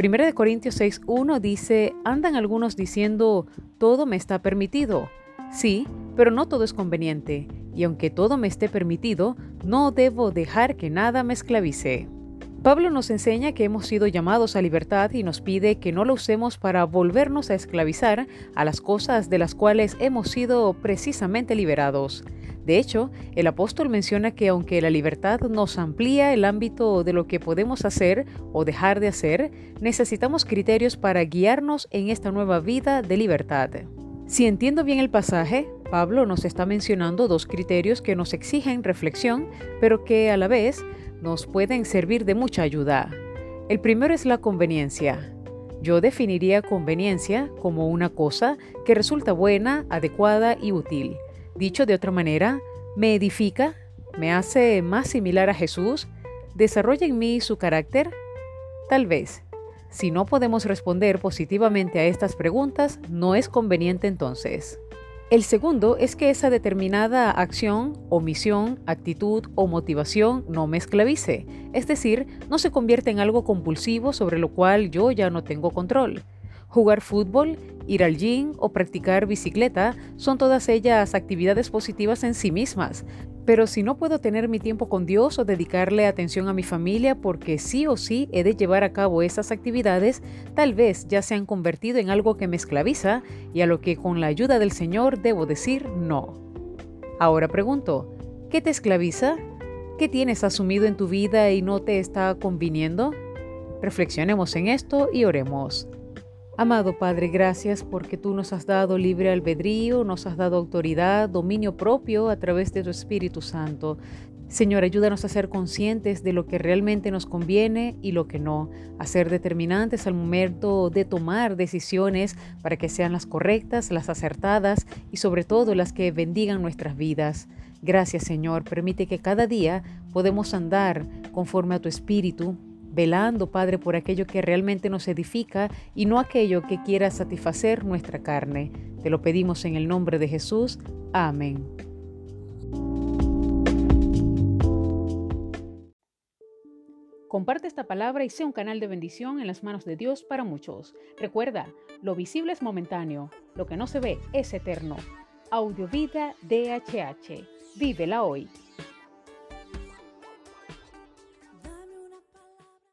1 Corintios 6.1 dice, andan algunos diciendo, todo me está permitido. Sí, pero no todo es conveniente, y aunque todo me esté permitido, no debo dejar que nada me esclavice. Pablo nos enseña que hemos sido llamados a libertad y nos pide que no lo usemos para volvernos a esclavizar a las cosas de las cuales hemos sido precisamente liberados. De hecho, el apóstol menciona que aunque la libertad nos amplía el ámbito de lo que podemos hacer o dejar de hacer, necesitamos criterios para guiarnos en esta nueva vida de libertad. Si entiendo bien el pasaje, Pablo nos está mencionando dos criterios que nos exigen reflexión, pero que a la vez nos pueden servir de mucha ayuda. El primero es la conveniencia. Yo definiría conveniencia como una cosa que resulta buena, adecuada y útil. Dicho de otra manera, me edifica, me hace más similar a Jesús, desarrolla en mí su carácter. Tal vez, si no podemos responder positivamente a estas preguntas, no es conveniente entonces. El segundo es que esa determinada acción, omisión, actitud o motivación no me esclavice, es decir, no se convierte en algo compulsivo sobre lo cual yo ya no tengo control. Jugar fútbol, ir al gym o practicar bicicleta son todas ellas actividades positivas en sí mismas. Pero si no puedo tener mi tiempo con Dios o dedicarle atención a mi familia porque sí o sí he de llevar a cabo esas actividades, tal vez ya se han convertido en algo que me esclaviza y a lo que con la ayuda del Señor debo decir no. Ahora pregunto, ¿qué te esclaviza? ¿Qué tienes asumido en tu vida y no te está conviniendo? Reflexionemos en esto y oremos. Amado Padre, gracias porque tú nos has dado libre albedrío, nos has dado autoridad, dominio propio a través de tu Espíritu Santo. Señor, ayúdanos a ser conscientes de lo que realmente nos conviene y lo que no, a ser determinantes al momento de tomar decisiones para que sean las correctas, las acertadas y sobre todo las que bendigan nuestras vidas. Gracias Señor, permite que cada día podemos andar conforme a tu Espíritu, velando, Padre, por aquello que realmente nos edifica y no aquello que quiera satisfacer nuestra carne. Te lo pedimos en el nombre de Jesús. Amén. Comparte esta palabra y sea un canal de bendición en las manos de Dios para muchos. Recuerda, lo visible es momentáneo, lo que no se ve es eterno. Audiovida DHH. Vívela hoy.